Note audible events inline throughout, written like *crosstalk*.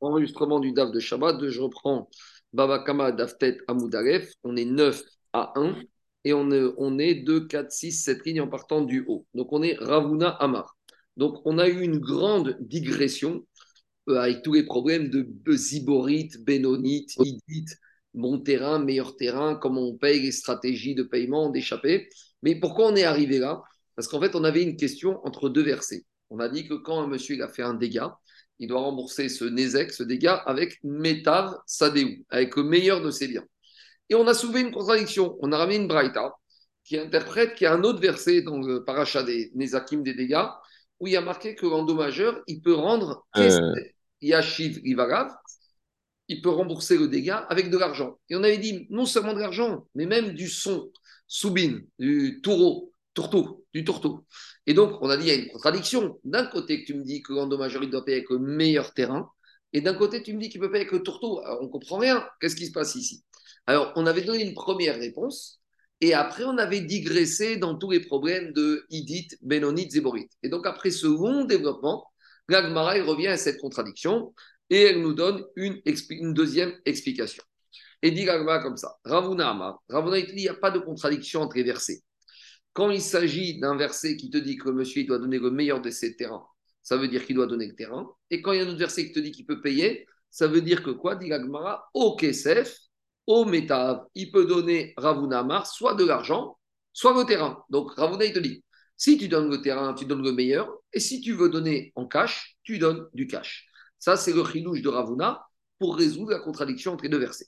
enregistrement du DAF de Shabbat, je reprends Babakama Daftet Amoudalef, on est 9 à 1 et on est, on est 2, 4, 6, 7 lignes en partant du haut. Donc on est Ravuna Amar. Donc on a eu une grande digression euh, avec tous les problèmes de ziborite, bénonite, idite, bon terrain, meilleur terrain, comment on paye, les stratégies de paiement, d'échapper. Mais pourquoi on est arrivé là? Parce qu'en fait, on avait une question entre deux versets. On a dit que quand un monsieur a fait un dégât, il doit rembourser ce Nézek, ce dégât, avec Metav Sadeu, avec le meilleur de ses biens. Et on a soulevé une contradiction. On a ramené une Braïta qui interprète qu'il y a un autre verset dans le paracha des Nézakim des dégâts où il y a marqué que l'endommageur, il peut rendre euh... Yashiv Ivarav, il peut rembourser le dégât avec de l'argent. Et on avait dit non seulement de l'argent, mais même du son, soubine, du taureau, tourteau, du tourteau. Et donc, on a dit, il y a une contradiction. D'un côté, tu me dis que l'endommageur, doit payer avec le meilleur terrain, et d'un côté, tu me dis qu'il peut payer avec le tourteau. Alors, on ne comprend rien. Qu'est-ce qui se passe ici? Alors, on avait donné une première réponse, et après, on avait digressé dans tous les problèmes de Idit, Benonite, Zéborite. Et donc, après ce long développement, Gagmara revient à cette contradiction, et elle nous donne une, une deuxième explication. Et dit Gagmara comme ça Ravuna Amar, il n'y a pas de contradiction entre les versets. Quand il s'agit d'un verset qui te dit que monsieur il doit donner le meilleur de ses terrains, ça veut dire qu'il doit donner le terrain. Et quand il y a un autre verset qui te dit qu'il peut payer, ça veut dire que quoi Dit Gagmara, au Kesef, au Metav, il peut donner Ravuna soit de l'argent, soit le terrain. Donc Ravuna, il te dit, si tu donnes le terrain, tu donnes le meilleur. Et si tu veux donner en cash, tu donnes du cash. Ça, c'est le chilouche de Ravuna pour résoudre la contradiction entre les deux versets.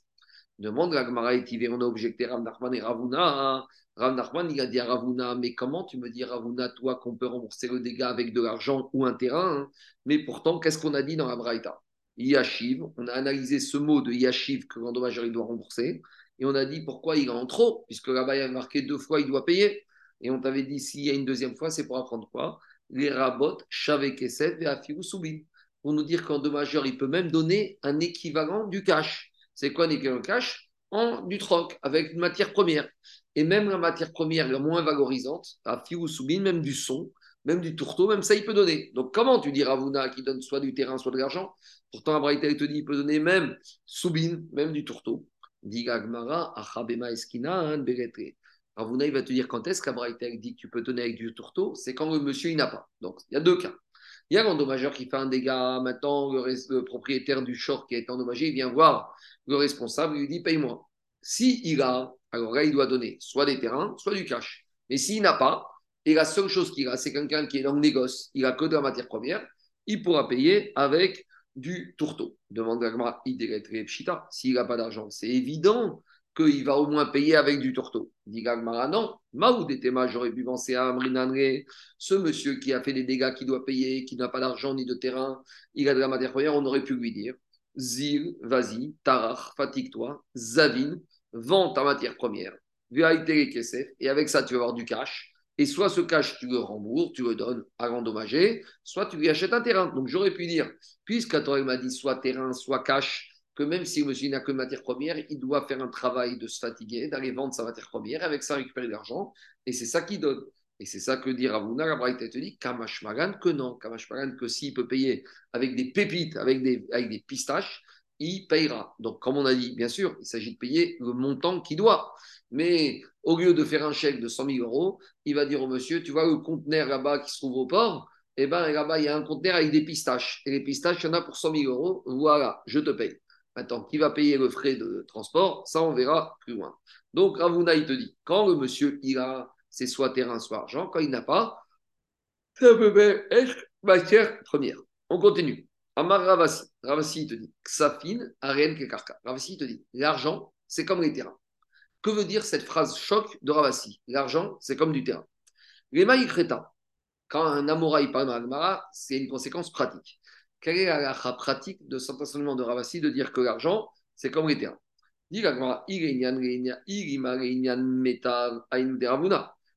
Demande la Gemara et on a objecté Rav Nachman et Ravuna. Rav Nachman, il a dit à Ravuna, mais comment tu me dis, Ravuna, toi, qu'on peut rembourser le dégât avec de l'argent ou un terrain hein? Mais pourtant, qu'est-ce qu'on a dit dans la Braïta? Yashiv, on a analysé ce mot de Yashiv que l'endommageur il doit rembourser, et on a dit pourquoi il est en trop, puisque là-bas il a marqué deux fois il doit payer. Et on t'avait dit s'il y a une deuxième fois, c'est pour apprendre quoi? Les rabots, Kesef et. Pour nous dire qu'endommageur, il peut même donner un équivalent du cash. C'est quoi un équivalent cash? En du troc, avec une matière première. Et même la matière première la moins valorisante, à ou Soubine, même du son, même du tourteau, même ça, il peut donner. Donc, comment tu dis Ravuna qui donne soit du terrain, soit de l'argent? Pourtant, Abraïta, te dit, il peut donner même Soubine, même du tourteau. Dit Gagmara, Achabema Eskina, Ravuna, il va te dire quand est-ce qu'Abraïta dit que tu peux donner avec du tourteau? C'est quand le monsieur, il n'a pas. Donc, il y a deux cas. Il y a l'endommageur qui fait un dégât. Maintenant, le, propriétaire du short qui a été endommagé, il vient voir le responsable, il lui dit paye-moi. Si il a alors là, il doit donner soit des terrains, soit du cash. Mais s'il n'a pas, et la seule chose qu'il a, c'est quelqu'un qui est dans le négoce, il n'a que de la matière première, il pourra payer avec du tourteau. Demande à Pshita, s'il n'a pas d'argent, c'est évident qu'il va au moins payer avec du tourteau. Dit Gagmara, non, Maoudetema, j'aurais pu penser à Amrinanre, ce monsieur qui a fait des dégâts, qui doit payer, qui n'a pas d'argent ni de terrain, il a de la matière première, on aurait pu lui dire Zil, vas-y, Tarach, fatigue-toi, Zavin, vends ta matière première, et avec ça, tu vas avoir du cash. Et soit ce cash, tu le rembourses, tu le donnes à l'endommagé, soit tu lui achètes un terrain. Donc j'aurais pu dire, puisque Torah m'a dit soit terrain, soit cash, que même si le monsieur n'a que matière première, il doit faire un travail de se fatiguer, d'aller vendre sa matière première, avec ça récupérer de l'argent, et c'est ça qui donne. Et c'est ça que dit Ravuna, la Braïta te dit, Kamashmagan, que non, Kamashmagan, que s'il peut payer avec des pépites, avec des, avec des pistaches, il payera. Donc, comme on a dit, bien sûr, il s'agit de payer le montant qu'il doit. Mais au lieu de faire un chèque de 100 000 euros, il va dire au monsieur, tu vois le conteneur là-bas qui se trouve au port, eh bien là-bas, il y a un conteneur avec des pistaches. Et les pistaches, il y en a pour 100 000 euros. Voilà, je te paye. Maintenant, qui va payer le frais de transport Ça, on verra plus loin. Donc, Ravuna, il te dit, quand le monsieur, il a, c'est soit terrain, soit argent. Quand il n'a pas, ça peut être matière première? On continue. Amar Ravasi. Ravasi, il te dit Ksafin, Arien, Kekarka. Ravasi, il te dit l'argent, c'est comme les terrains. Que veut dire cette phrase choc de Ravasi? L'argent, c'est comme du terrain. Les Maïkreta, quand un Amoraï parle dans c'est une conséquence pratique. Quelle est la pratique de cet de Ravasi de dire que l'argent, c'est comme les terrains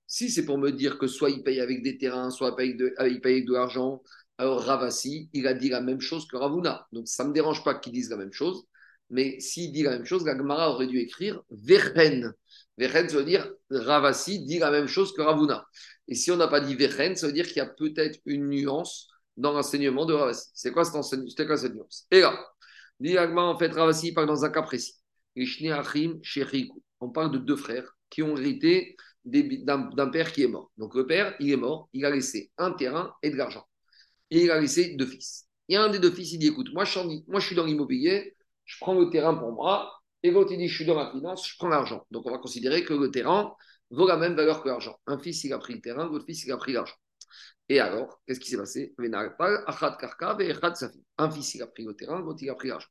si c'est pour me dire que soit il paye avec des terrains, soit il paye, de, avec de l'argent, alors Ravasi, il a dit la même chose que Ravuna. Donc ça ne me dérange pas qu'il dise la même chose. Mais s'il dit la même chose, la Gemara aurait dû écrire Vechen. Vechen, ça veut dire Ravasi dit la même chose que Ravuna. Et si on n'a pas dit Vechen, ça veut dire qu'il y a peut-être une nuance dans l'enseignement de Ravasi. C'est quoi, cette nuance? Et là, directement, en fait, Ravasi parle dans un cas précis. On parle de deux frères qui ont hérité d'un père qui est mort. Donc le père, il est mort, il a laissé un terrain et de l'argent. Et il a laissé deux fils. A un des deux fils, il dit écoute, moi je, moi, je suis dans l'immobilier, je prends le terrain pour moi, et l'autre il dit je suis dans la finance, je prends l'argent. Donc on va considérer que le terrain vaut la même valeur que l'argent. Un fils, il a pris le terrain, l'autre fils, il a pris l'argent. Et alors, qu'est-ce qui s'est passé? Un fils, il a pris le terrain, l'autre, il a pris l'argent.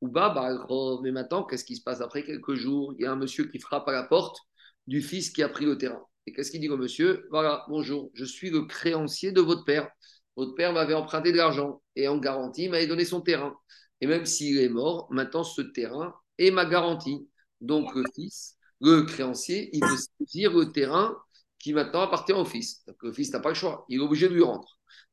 Mais maintenant, qu'est-ce qui se passe après quelques jours? Il y a un monsieur qui frappe à la porte du fils qui a pris le terrain. Et qu'est-ce qu'il dit au monsieur? Voilà, bonjour, je suis le créancier de votre père. Votre père m'avait emprunté de l'argent et en garantie, il m'avait donné son terrain. Et même s'il est mort, maintenant ce terrain est ma garantie. Donc le fils, le créancier, il veut saisir le terrain qui maintenant appartient au fils. Donc le fils n'a pas le choix, il est obligé de lui rendre.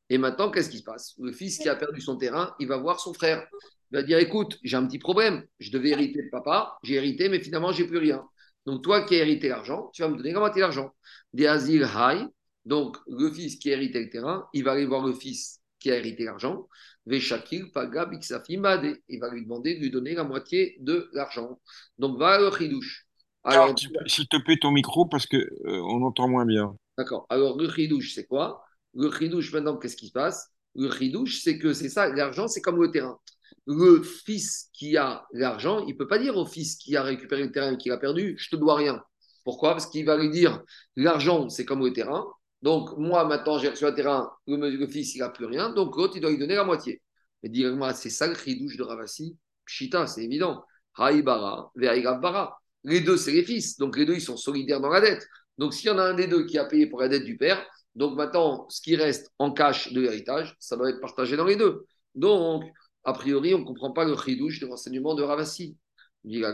Et maintenant, qu'est-ce qui se passe? Le fils qui a perdu son terrain, il va voir son frère. Il va dire écoute, j'ai un petit problème. Je devais hériter de papa, j'ai hérité, mais finalement, j'ai plus rien. Donc, toi qui as hérité l'argent, tu vas me donner la moitié l'argent. Des asile high. Donc, le fils qui a hérité le terrain, il va aller voir le fils qui a hérité l'argent. Veshakil, Paga. Il va lui demander de lui donner la moitié de l'argent. Donc, va le chidouche. Alors, s'il te plaît, ton micro, parce qu'on euh, on entend moins bien. D'accord. Alors, le chidouche, c'est quoi? Le chidouche, maintenant, qu'est-ce qui se passe? Le chidouche, c'est que c'est ça, l'argent, c'est comme le terrain le fils qui a l'argent, il ne peut pas dire au fils qui a récupéré le terrain et qui l'a perdu, je te dois rien. Pourquoi? Parce qu'il va lui dire, l'argent, c'est comme le terrain. Donc, moi, maintenant, j'ai reçu un terrain, le, fils, il n'a plus rien. Donc, l'autre, il doit lui donner la moitié. Mais directement, c'est ça le chidouche de Ravasi? Pshita, c'est évident. Haïbara, Bara. Les deux, c'est les fils. Donc, les deux, ils sont solidaires dans la dette. Donc, s'il y en a un des deux qui a payé pour la dette du père, donc maintenant, ce qui reste en cash de l'héritage, ça doit être partagé dans les deux. Donc, a priori, on ne comprend pas le chidouche de l'enseignement de Ravasi. Il y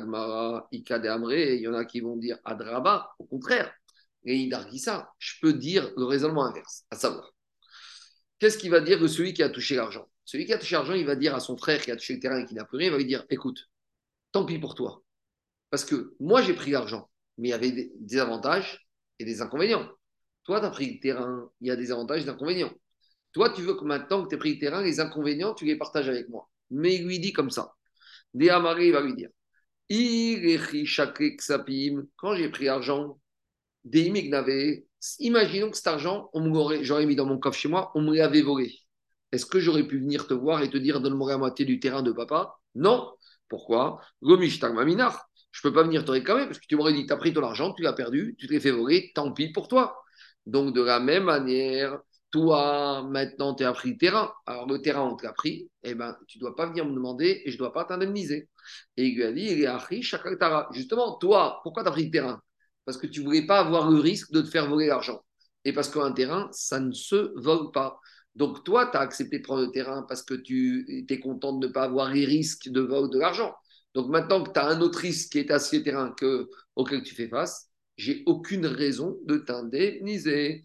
en a qui vont dire Adraba, au contraire. Et ça. Je peux dire le raisonnement inverse, à savoir. Qu'est-ce qu'il va dire de celui qui a touché l'argent? Celui qui a touché l'argent, il va dire à son frère qui a touché le terrain et qui n'a plus rien, il va lui dire écoute, tant pis pour toi. Parce que moi, j'ai pris l'argent, mais il y avait des avantages et des inconvénients. Toi, tu as pris le terrain, il y a des avantages et des inconvénients. Toi, tu veux que maintenant que tu as pris le terrain, les inconvénients, tu les partages avec moi. Mais il lui dit comme ça. Déamaré, il va lui dire quand j'ai pris l'argent, imaginons que cet argent, j'aurais mis dans mon coffre chez moi, on me l'avait volé. Est-ce que j'aurais pu venir te voir et te dire donne-moi la moitié du terrain de papa? Non. Pourquoi? Je ne peux pas venir te réclamer parce que tu m'aurais dit tu as pris ton argent, tu l'as perdu, tu te l'es fait voler, tant pis pour toi. Donc, de la même manière, toi, maintenant, tu as pris le terrain. Alors, le terrain, on te l'a pris. Eh ben, tu ne dois pas venir me demander et je ne dois pas t'indemniser. Et il lui a dit, il est Achri, Shakatara. Justement, toi, pourquoi tu as pris le terrain? Parce que tu ne voulais pas avoir le risque de te faire voler l'argent. Et parce qu'un terrain, ça ne se vole pas. Donc, toi, tu as accepté de prendre le terrain parce que tu étais content de ne pas avoir les risques de vol de l'argent. Donc, maintenant que tu as un autre risque qui est ce terrain que, auquel tu fais face, j'ai aucune raison de t'indemniser.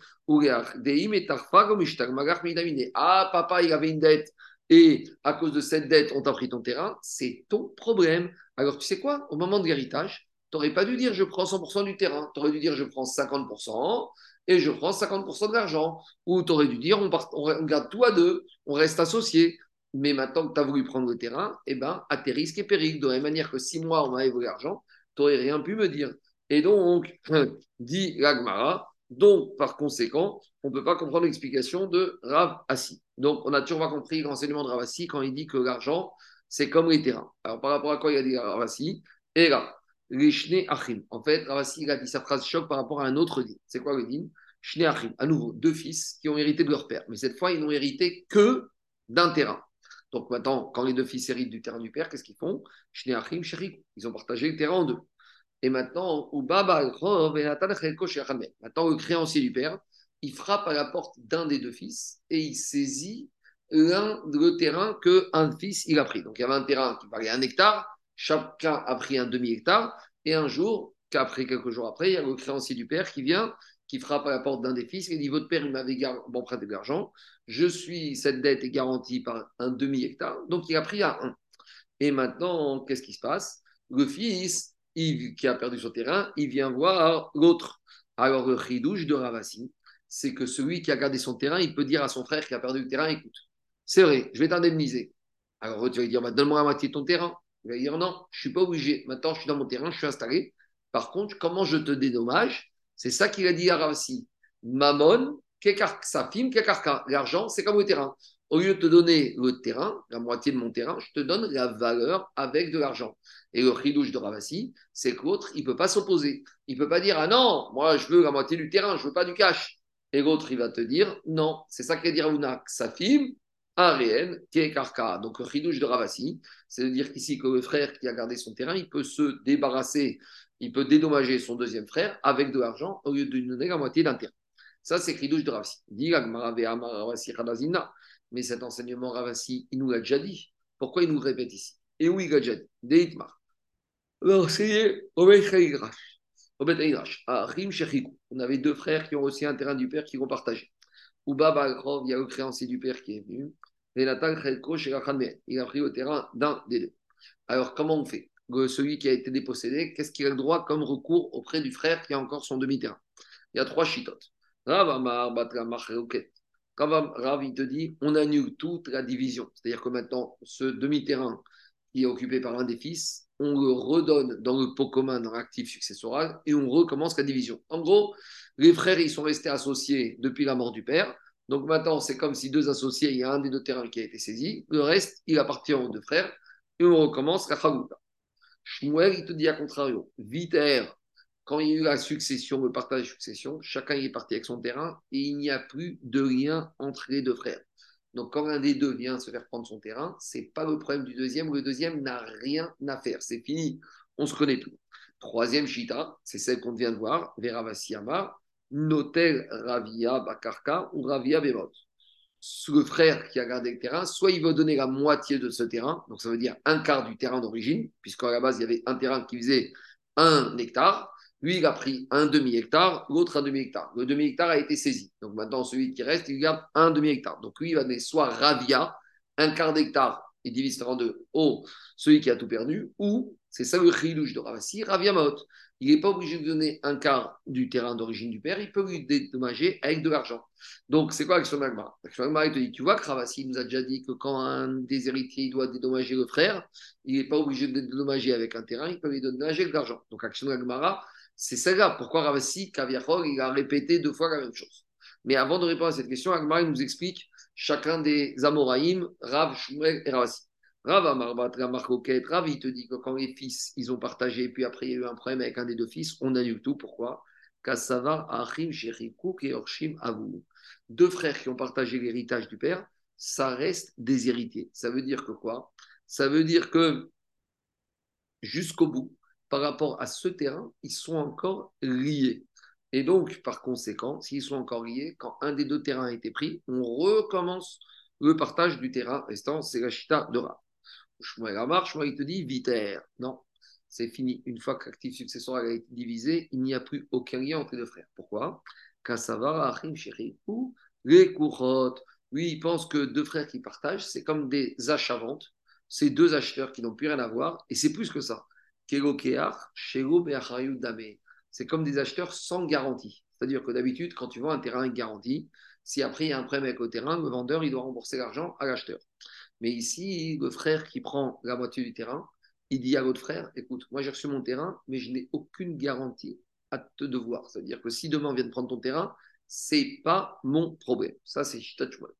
Ah, papa, il avait une dette et à cause de cette dette, on t'a pris ton terrain, c'est ton problème. Alors, tu sais quoi? Au moment de l'héritage, tu n'aurais pas dû dire je prends 100% du terrain. Tu aurais dû dire je prends 50% et je prends 50% de l'argent. Ou tu aurais dû dire on, on, garde tout à deux, on reste associés. Mais maintenant que tu as voulu prendre le terrain, eh ben, à tes risques et périls. De la même manière que six mois, on m'avait volé l'argent, tu n'aurais rien pu me dire. Et donc, *clears throat* dit l'Agmara, donc, par conséquent, on ne peut pas comprendre l'explication de Rav Assi. Donc, on a toujours pas compris l'enseignement de Rav Assi quand il dit que l'argent, c'est comme les terrains. Alors, par rapport à quoi il a dit Rav Assi Et là, les Achim. En fait, Rav Assi, il a dit sa phrase choc par rapport à un autre dit. C'est quoi le dit Shne Achim. À nouveau, deux fils qui ont hérité de leur père. Mais cette fois, ils n'ont hérité que d'un terrain. Donc maintenant, quand les deux fils héritent du terrain du père, qu'est-ce qu'ils font? Ils ont partagé le terrain en deux. Et maintenant, Maintenant, le créancier du père, il frappe à la porte d'un des deux fils et il saisit le terrain qu'un fils il a pris. Donc il y avait un terrain qui valait un hectare, chacun a pris un demi-hectare, et un jour, qu'après quelques jours après, il y a le créancier du père qui vient, qui frappe à la porte d'un des fils et dit Votre père, il m'avait emprunté de l'argent, je suis, cette dette est garantie par un demi-hectare, donc il a pris à un. Et maintenant, qu'est-ce qui se passe? Le fils, qui a perdu son terrain, il vient voir l'autre. Alors le chidouche de Ravasi, c'est que celui qui a gardé son terrain, il peut dire à son frère qui a perdu le terrain, écoute, c'est vrai, je vais t'indemniser. Alors tu vas lui dire, bah, donne-moi la moitié de ton terrain. Il va dire, non, je ne suis pas obligé. Maintenant, je suis dans mon terrain, je suis installé. Par contre, comment je te dédommage? C'est ça qu'il a dit à Ravsi. Mammon, Safim, Kekarka. L'argent, c'est comme le terrain. Au lieu de te donner le terrain, la moitié de mon terrain, je te donne la valeur avec de l'argent. Et le chidouche de Ravasi, c'est que l'autre, il ne peut pas s'opposer. Il ne peut pas dire Ah non, moi je veux la moitié du terrain, je ne veux pas du cash. Et l'autre, il va te dire Non, c'est ça qu'est dire Ravuna, Safim, un réel, qui est Karka. Donc le chidouche de Ravasi, c'est de dire qu'ici, que le frère qui a gardé son terrain, il peut se débarrasser, il peut dédommager son deuxième frère avec de l'argent au lieu de lui donner la moitié d'un terrain. Ça, c'est chidouche de Ravasi. Mais cet enseignement Ravasi, il nous l'a déjà dit. Pourquoi il nous le répète ici? Et où il l'a déjà dit? Deitmar. On avait deux frères qui ont aussi un terrain du père qui vont partager. Ouba Bagrov, il y a le créancier du père qui est venu. Il a pris le terrain d'un des deux. Alors, comment on fait? Celui qui a été dépossédé, qu'est-ce qu'il a le droit comme recours auprès du frère qui a encore son demi-terrain? Il y a trois chitotes. Rav, il te dit, on annule toute la division. C'est-à-dire que maintenant, ce demi-terrain qui est occupé par un des fils, on le redonne dans le pot commun, dans l'actif successoral, et on recommence la division. En gros, les frères, ils sont restés associés depuis la mort du père. Donc maintenant, c'est comme si deux associés, il y a un des deux terrains qui a été saisi, le reste, il appartient aux deux frères, et on recommence la Chavouta. Shmuel, il te dit à contrario, Viter, quand il y a eu la succession, le partage de succession, chacun est parti avec son terrain et il n'y a plus de lien entre les deux frères. Donc, quand l'un des deux vient se faire prendre son terrain, c'est pas le problème du deuxième, le deuxième n'a rien à faire. C'est fini, on se connaît plus. Troisième chita, c'est celle qu'on vient de voir, Veravasiyama, Notel Ravia Bakarka ou Ravia Bemot. Le frère qui a gardé le terrain, soit il veut donner la moitié de ce terrain, donc ça veut dire un quart du terrain d'origine, puisqu'à la base il y avait un terrain qui faisait un hectare, lui, il a pris un demi-hectare, l'autre un demi-hectare. Le demi-hectare a été saisi. Donc maintenant, celui qui reste, il garde un demi-hectare. Donc lui, il va donner soit Ravia, un quart d'hectare, il divise en deux, au celui qui a tout perdu, ou, c'est ça le chilouche de Ravasi, Ravia Maot. Il n'est pas obligé de donner un quart du terrain d'origine du père, il peut lui dédommager avec de l'argent. Donc, c'est quoi l'action d'Agmar L'action il te dit, tu vois que Ravasi nous a déjà dit que quand un des héritiers doit dédommager le frère, il n'est pas obligé de dédommager avec un terrain, il peut lui dédommager avec de l'argent. Donc, action d'Agmara, c'est celle-là. Pourquoi Ravasi, Kaviachor, il a répété deux fois la même chose? Mais avant de répondre à cette question, Agmar nous explique chacun des Amoraïm, Rav, Shmuel et Ravasi. Rav Amarbat, Rav, il te dit que quand les fils, ils ont partagé, puis après il y a eu un problème avec un des deux fils, on annule tout. Pourquoi? Et. Deux frères qui ont partagé l'héritage du père, ça reste des héritiers. Ça veut dire que quoi? Ça veut dire que jusqu'au bout, par rapport à ce terrain, ils sont encore liés. Et donc, par conséquent, s'ils sont encore liés, quand un des deux terrains a été pris, on recommence le partage du terrain restant. C'est la chita de Ra. Shmuel Amar, il te dit viter. Non, c'est fini. Une fois que l'actif a été divisé, il n'y a plus aucun lien entre les deux frères. Pourquoi? Ou les Kuchot. Oui, il pense que deux frères qui partagent, c'est comme des achats-ventes. C'est deux acheteurs qui n'ont plus rien à voir. Et c'est plus que ça. C'est comme des acheteurs sans garantie. C'est-à-dire que d'habitude, quand tu vends un terrain garantie, si après il y a un problème avec le terrain, le vendeur, il doit rembourser l'argent à l'acheteur. Mais ici, le frère qui prend la moitié du terrain, il dit à l'autre frère, écoute, moi j'ai reçu mon terrain, mais je n'ai aucune garantie à te devoir. C'est-à-dire que si demain on vient de prendre ton terrain, c'est pas mon problème. Ça, c'est Chitachouel.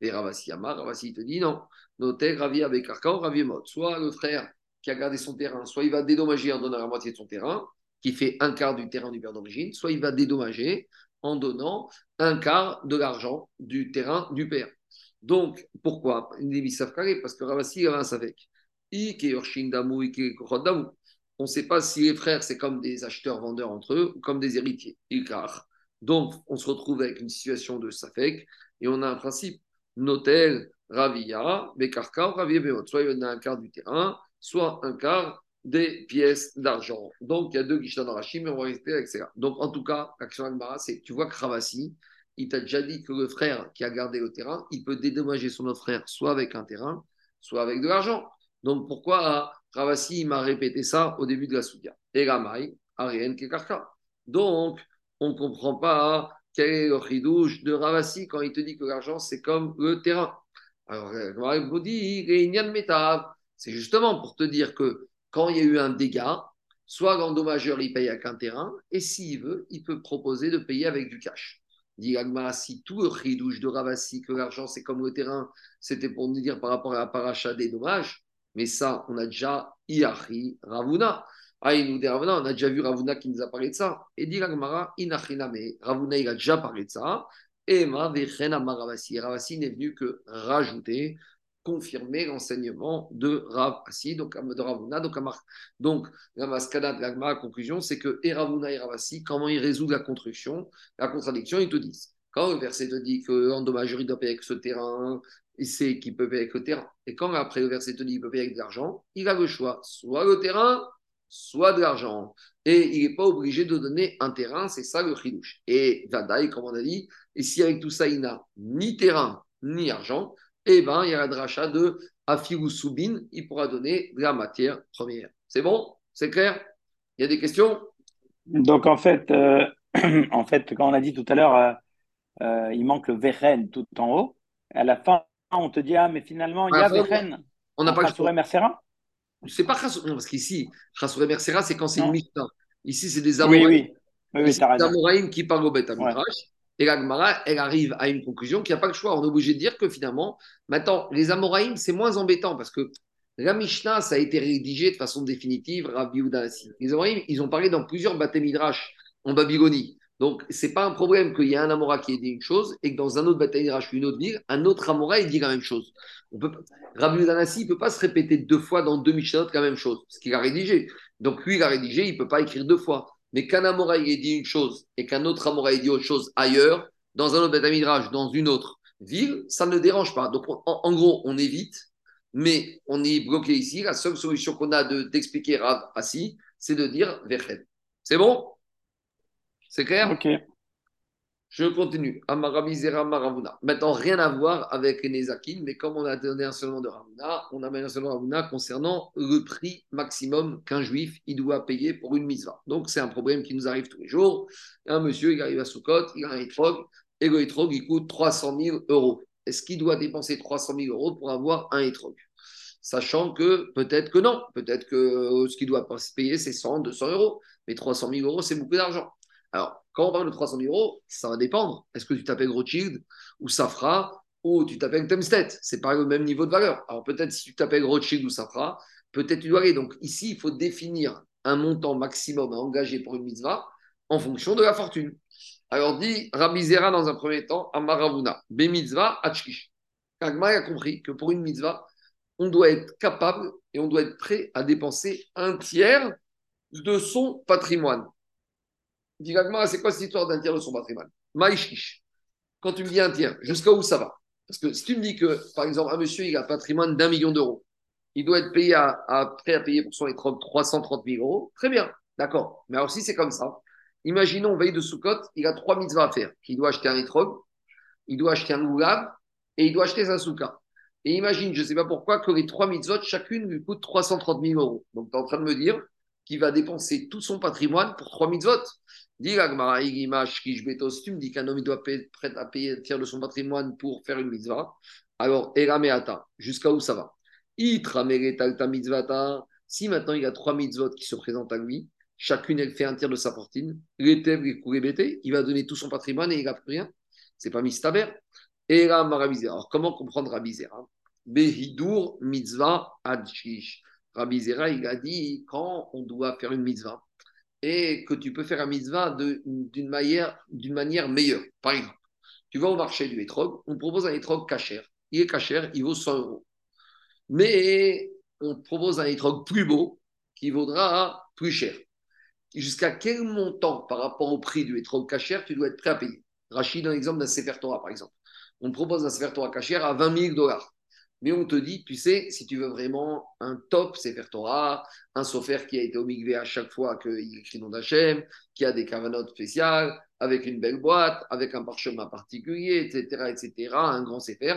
Et Ravasi Amar, Ravasi te dit non, noter Ravi avec Arkan, Ravi Mot. Soit le frère qui a gardé son terrain, soit il va dédommager en donnant la moitié de son terrain, qui fait un quart du terrain du père d'origine, soit il va dédommager en donnant un quart de l'argent du terrain du père. Donc, pourquoi Parce que Ravasi avait un savek. On ne sait pas si les frères, c'est comme des acheteurs-vendeurs entre eux ou comme des héritiers. Donc, on se retrouve avec une situation de safek et on a un principe. Notel, Ravia, Bekarka, Ravia Soit il y a un quart du terrain, soit un quart des pièces d'argent. Donc, il y a deux guichets dans la mais on va rester avec ça. Donc, en tout cas, l'action Agmara, c'est tu vois que Ravasi, il t'a déjà dit que le frère qui a gardé le terrain, il peut dédommager son autre frère soit avec un terrain, soit avec de l'argent. Donc, pourquoi Ravasi m'a répété ça au début de la Soudia? Et Ariane Kekarka. Donc, on ne comprend pas quel est le ridouche de Ravasi quand il te dit que l'argent, c'est comme le terrain. Alors, vous dit, c'est justement pour te dire que quand il y a eu un dégât, soit l'endommageur il paye avec un terrain, et s'il veut, il peut proposer de payer avec du cash. Dit si tout le ridouche de Ravasi, que l'argent c'est comme le terrain, c'était pour nous dire par rapport à la paracha des dommages, mais ça, on a déjà Iachi Ravuna. Ah, il nous dit Ravuna, on a déjà vu Ravuna qui nous a parlé de ça. Et dit Ravuna, il a déjà parlé de ça. Et Ravasi. Ravasi n'est venu que rajouter, confirmer l'enseignement de Ravasi, donc de Ravuna. Donc, donc la mascada de la conclusion, c'est que et Ravuna et Ravasi, comment ils résoudent la construction, la contradiction, ils te disent. Quand le verset te dit que l'endommagerie doit payer avec ce terrain, il sait qu'il peut payer avec le terrain. Et quand après le verset te dit qu'il peut payer avec de l'argent, il a le choix, soit le terrain, soit de l'argent. Et il n'est pas obligé de donner un terrain, c'est ça le chidouche. Et Vadaï, comme on a dit, et si avec tout ça, il n'a ni terrain, ni argent, eh bien, il y a la dracha de Afirou Soubin, il pourra donner de la matière première. C'est bon? C'est clair? Il y a des questions? Donc, en fait, euh, *clears throat* en fait, quand on a dit tout à l'heure, euh, euh, il manque le Veren tout en haut, à la fin, on te dit, ah, mais finalement, il y a Veren. On n'a pas le Mercera? C'est pas Non, parce qu'ici, Chassouré Mercera, c'est quand c'est une Mishnah. Ici, c'est des Amoraïm. Oui, oui. oui, des Amoraïm qui parlent au Beth Et la Gemara, elle arrive à une conclusion qu'il n'y a pas le choix. On est obligé de dire que finalement, maintenant, les Amoraïm, c'est moins embêtant parce que la Mishnah, ça a été rédigé de façon définitive, Rabbi Les Amoraïm, ils ont parlé dans plusieurs Bate Midrash en Babylonie. Donc, ce n'est pas un problème qu'il y ait un Amora qui ait dit une chose et que dans un autre bataille ou une autre ville, un autre Amora ait dit la même chose. Rabbi Danassi ne peut pas se répéter deux fois dans deux Mishnah la même chose, ce qu'il a rédigé. Donc, lui, il a rédigé, il ne peut pas écrire deux fois. Mais qu'un Amora ait dit une chose et qu'un autre Amora ait dit autre chose ailleurs, dans un autre bataille dans une autre ville, ça ne dérange pas. Donc, en, gros, on évite, mais on est bloqué ici. La seule solution qu'on a d'expliquer Rav assis, c'est de dire Veched. C'est bon? C'est clair? Je continue. Amaravizera Maravuna. Maintenant, rien à voir avec les mais comme on a donné un seul de Ravuna, on amène un seul de Ravuna concernant le prix maximum qu'un juif il doit payer pour une mitzvah. Donc, c'est un problème qui nous arrive tous les jours. Un monsieur, il arrive à Soukot, il a un étrog, et le étrog, il coûte 300 000 euros. Est-ce qu'il doit dépenser 300 000 euros pour avoir un étrog Sachant que peut-être que non, peut-être que euh, ce qu'il doit payer, c'est 100, 200 euros, mais 300 000 euros, c'est beaucoup d'argent. Alors, quand on parle de 300 000 euros, ça va dépendre. Est-ce que tu t'appelles Rothschild ou Safra ou tu t'appelles Temstead C'est pas le même niveau de valeur. Alors, peut-être si tu t'appelles Rothschild ou Safra, peut-être tu dois aller. Donc, ici, il faut définir un montant maximum à engager pour une mitzvah en fonction de la fortune. Alors, dit Rabizera dans un premier temps à Maravuna, Be mitzvah achkish. Agma a compris que pour une mitzvah, on doit être capable et on doit être prêt à dépenser un tiers de son patrimoine. Dis c'est quoi cette histoire d'un tiers de son patrimoine? Maïchish. Quand tu me dis un tiers, jusqu'à où ça va? Parce que si tu me dis que, par exemple, un monsieur, il a un patrimoine d'un million d'euros, il doit être payé à, prêt à payer pour son étrog 330 000 euros, très bien, d'accord. Mais alors si c'est comme ça, imaginons, veille de Soukot, il a trois mitzvahs à faire. Il doit acheter un étrog, il doit acheter un goulab et il doit acheter un souka. Et imagine, je ne sais pas pourquoi, que les trois mitzvot, chacune lui coûte 330 000 euros. Donc tu es en train de me dire qu'il va dépenser tout son patrimoine pour trois mitzvot. Dis si tu me dis qu'un homme doit être prêt à payer un tiers de son patrimoine pour faire une mitzvah, alors Erameata, jusqu'à où ça va? Si maintenant il y a trois mitzvot qui se présentent à lui, chacune elle fait un tiers de sa fortune, il va donner tout son patrimoine et il n'a plus rien. C'est pas mistaber. Alors comment comprendre Rabizera Behidur mitzvah adjish. Rabizera, il a dit quand on doit faire une mitzvah et que tu peux faire un mitzvah d'une manière, meilleure. Par exemple, tu vas au marché du hétrog, on propose un hétrog cachère. Il est cachère, il vaut 100 euros. Mais on propose un hétrog plus beau qui vaudra plus cher. Jusqu'à quel montant par rapport au prix du hétrog cachère tu dois être prêt à payer? Rachid, dans l'exemple d'un Sefer Torah, par exemple. On propose un Sefer Torah cachère à 20 000 dollars. Mais on te dit, tu sais, si tu veux vraiment un top Sefer Torah, un sofer qui a été au à chaque fois qu'il écrit nom d'Hachem, qui a des cavanotes spéciales, avec une belle boîte, avec un parchemin particulier, etc., etc., un grand Sefer,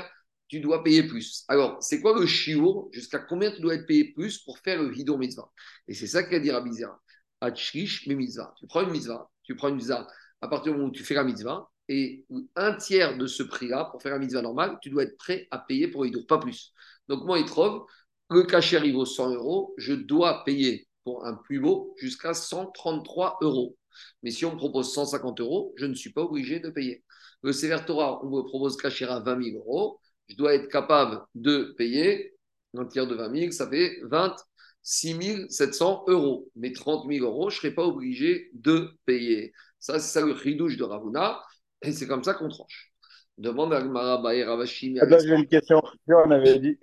tu dois payer plus. Alors, c'est quoi le chiour Jusqu'à combien tu dois être payé plus pour faire le hidour mitzvah? Et c'est ça qu'a dit Rabbi Zera. mais mitzvah. Tu prends une mitzvah, tu prends une mitzvah. À partir du moment où tu fais la mitzvah, Et un tiers de ce prix-là, pour faire un mitzvah normal, tu dois être prêt à payer pour Hidour, pas plus. Donc moi, trouve, le cachet il vaut 100 euros, je dois payer pour un plus beau jusqu'à 133 euros. Mais si on me propose 150 euros, je ne suis pas obligé de payer. Le Sever Torah, on me propose cachet à 20 000 euros, je dois être capable de payer un tiers de 20 000, ça fait 26 700 euros. Mais 30 000 euros, je ne serai pas obligé de payer. Ça, c'est ça le ridouche de Ravuna. Et c'est comme ça qu'on tranche. Demande à Gmara Baer Ravashim. J'ai une question. On avait dit,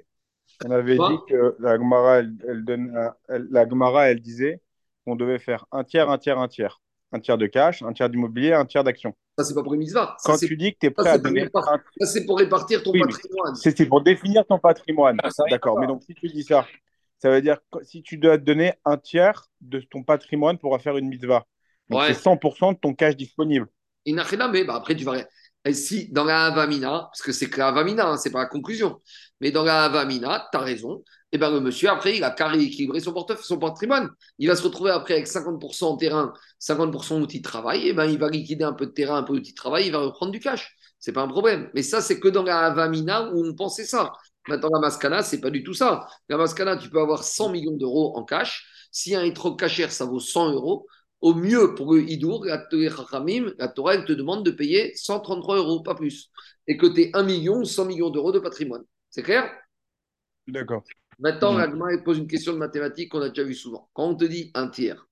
on avait dit que la Gmara, elle, elle, donne, elle, la Gemara, elle disait qu'on devait faire un tiers, un tiers, un tiers. Un tiers de cash, un tiers d'immobilier, un tiers d'action. Ça, c'est pas pour une mitzvah. Quand tu dis que tu es prêt ça, à donner. Un... Ça, c'est pour répartir ton Oui, patrimoine. C'est pour définir ton patrimoine. Ah, ça D'accord. Mais donc, si tu dis ça, ça veut dire que si tu dois donner un tiers de ton patrimoine pour faire une mitzvah. Donc, Ouais. c'est 100% de ton cash disponible. Mais bah, après, tu vas. Et si dans la Havamina, parce que c'est que la Havamina, hein, c'est pas la conclusion, mais dans la Havamina, tu as raison, et ben le monsieur, après, il a carré équilibré son portefeuille, son patrimoine. Il va se retrouver après avec 50% en terrain, 50% outils de travail, et ben il va liquider un peu de terrain, un peu d'outils de travail, il va reprendre du cash. C'est pas un problème. Mais ça, c'est que dans la Havamina où on pensait ça. Maintenant, la Mascana, c'est pas du tout ça. La Mascana, tu peux avoir 100 millions d'euros en cash. Si un trop cacher, ça vaut 100 euros. Au mieux, pour le Hidour, la, Torah, elle te demande de payer 133 euros, pas plus. Et que tu es 1 million, 100 millions d'euros de patrimoine. C'est clair? D'accord. Maintenant, elle pose une question de mathématiques qu'on a déjà vu souvent. Quand on te dit un tiers,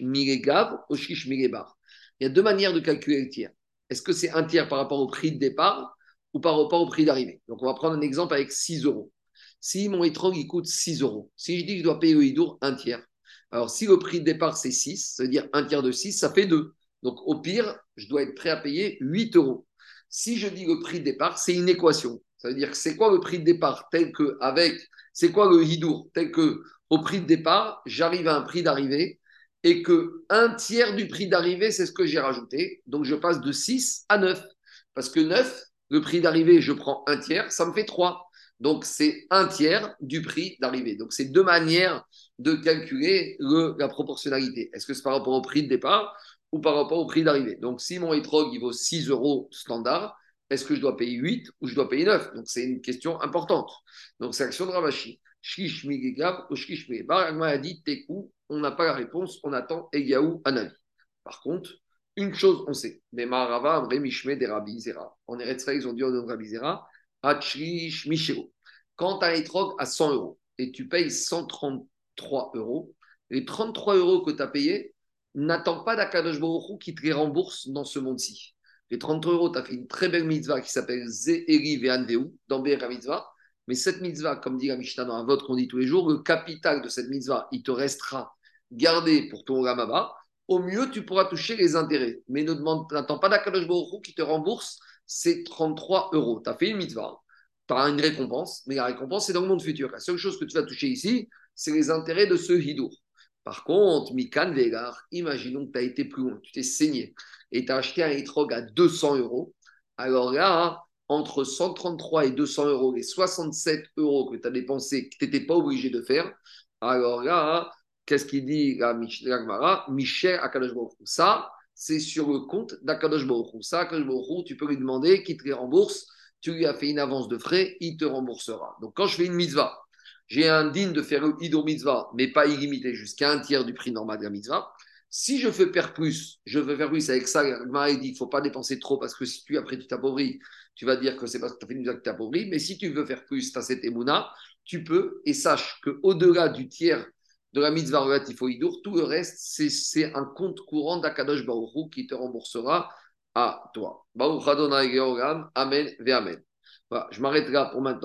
Miregav ou Mirebar, il y a deux manières de calculer le tiers. Est-ce que c'est un tiers par rapport au prix de départ ou par rapport au prix d'arrivée? Donc, on va prendre un exemple avec 6 euros. Si mon étrog, il coûte 6 euros, si je dis que je dois payer au Hidour un tiers, alors si le prix de départ, c'est 6, ça veut dire un tiers de 6, ça fait 2. Donc, au pire, je dois être prêt à payer 8 euros. Si je dis le prix de départ, c'est une équation. Ça veut dire que c'est quoi le prix de départ tel que avec, c'est quoi le hidour tel que au prix de départ, j'arrive à un prix d'arrivée et que un tiers du prix d'arrivée, c'est ce que j'ai rajouté. Donc je passe de 6 à 9. Parce que 9, le prix d'arrivée, je prends un tiers, ça me fait 3. Donc c'est un tiers du prix d'arrivée. Donc c'est deux manières de calculer le- la proportionnalité. Est-ce que c'est par rapport au prix de départ ou par rapport au prix d'arrivée? Donc si mon étrog, il vaut 6 euros standard, est-ce que je dois payer 8 ou je dois payer 9 Donc, c'est une question importante. Donc, c'est l'action de Ravashi. Migegav ou a dit, Tekou, on n'a pas la réponse, on attend Egaou Anavi. Par contre, une chose, on sait. Mais Maharava, Amre, Mishme, des Zera. En Eretz ils ont dit au Rabbi Zera, Hachlish Mishero. Quand tu as étrog à 100 euros et tu payes 133 euros, les 33 euros que tu as payés, n'attends pas d'Akadosh Baruch qui te les rembourse dans ce monde-ci. Les 30 euros, tu as fait une très belle mitzvah qui s'appelle Ze'eri Ve'anveu, dans Be'er mitzvah. Mais cette mitzvah, comme dit la Mishnah dans un vote qu'on dit tous les jours, le capital de cette mitzvah, il te restera gardé pour ton Ramaba. Au mieux, tu pourras toucher les intérêts. Mais n'attends pas d'Akadosh Baruch qui te rembourse ces 33 euros. Tu as fait une mitzvah, tu as une récompense, mais la récompense, c'est dans le monde futur. La seule chose que tu vas toucher ici, c'est les intérêts de ce hidour. Par contre, Mikan Vegar, imaginons que tu as été plus loin, tu t'es saigné et tu as acheté un étrog à 200 euros. Alors là, entre 133 et 200 euros, les 67 euros que tu as dépensés, que tu n'étais pas obligé de faire, alors là, qu'est-ce qu'il dit la Michel Akadosh Baruch Hu. Ça, c'est sur le compte d'Akadosh Baruch Hu. Ça, Akadosh Baruch Hu, tu peux lui demander qu'il te les rembourse. Tu lui as fait une avance de frais, il te remboursera. Donc, quand je fais une mitzvah, j'ai un digne de faire le Hidur mitzvah, mais pas illimité, jusqu'à un tiers du prix normal de la mitzvah. Si je veux faire plus, je veux faire plus avec ça, la Gemara dit qu'il ne faut pas dépenser trop parce que si tu, après, tu t'appauvris, tu vas dire que c'est parce que tu as fait une mitzvah que tu t'appauvris. Mais si tu veux faire plus, tu as cette émouna, tu peux. Et sache qu'au-delà du tiers de la mitzvah relatif au tout le reste, c'est- un compte courant d'Akadosh Baruch Hu qui te remboursera à toi. Baruch Adonai Georgam, Amen, ve Amen. Je m'arrête là pour maintenant.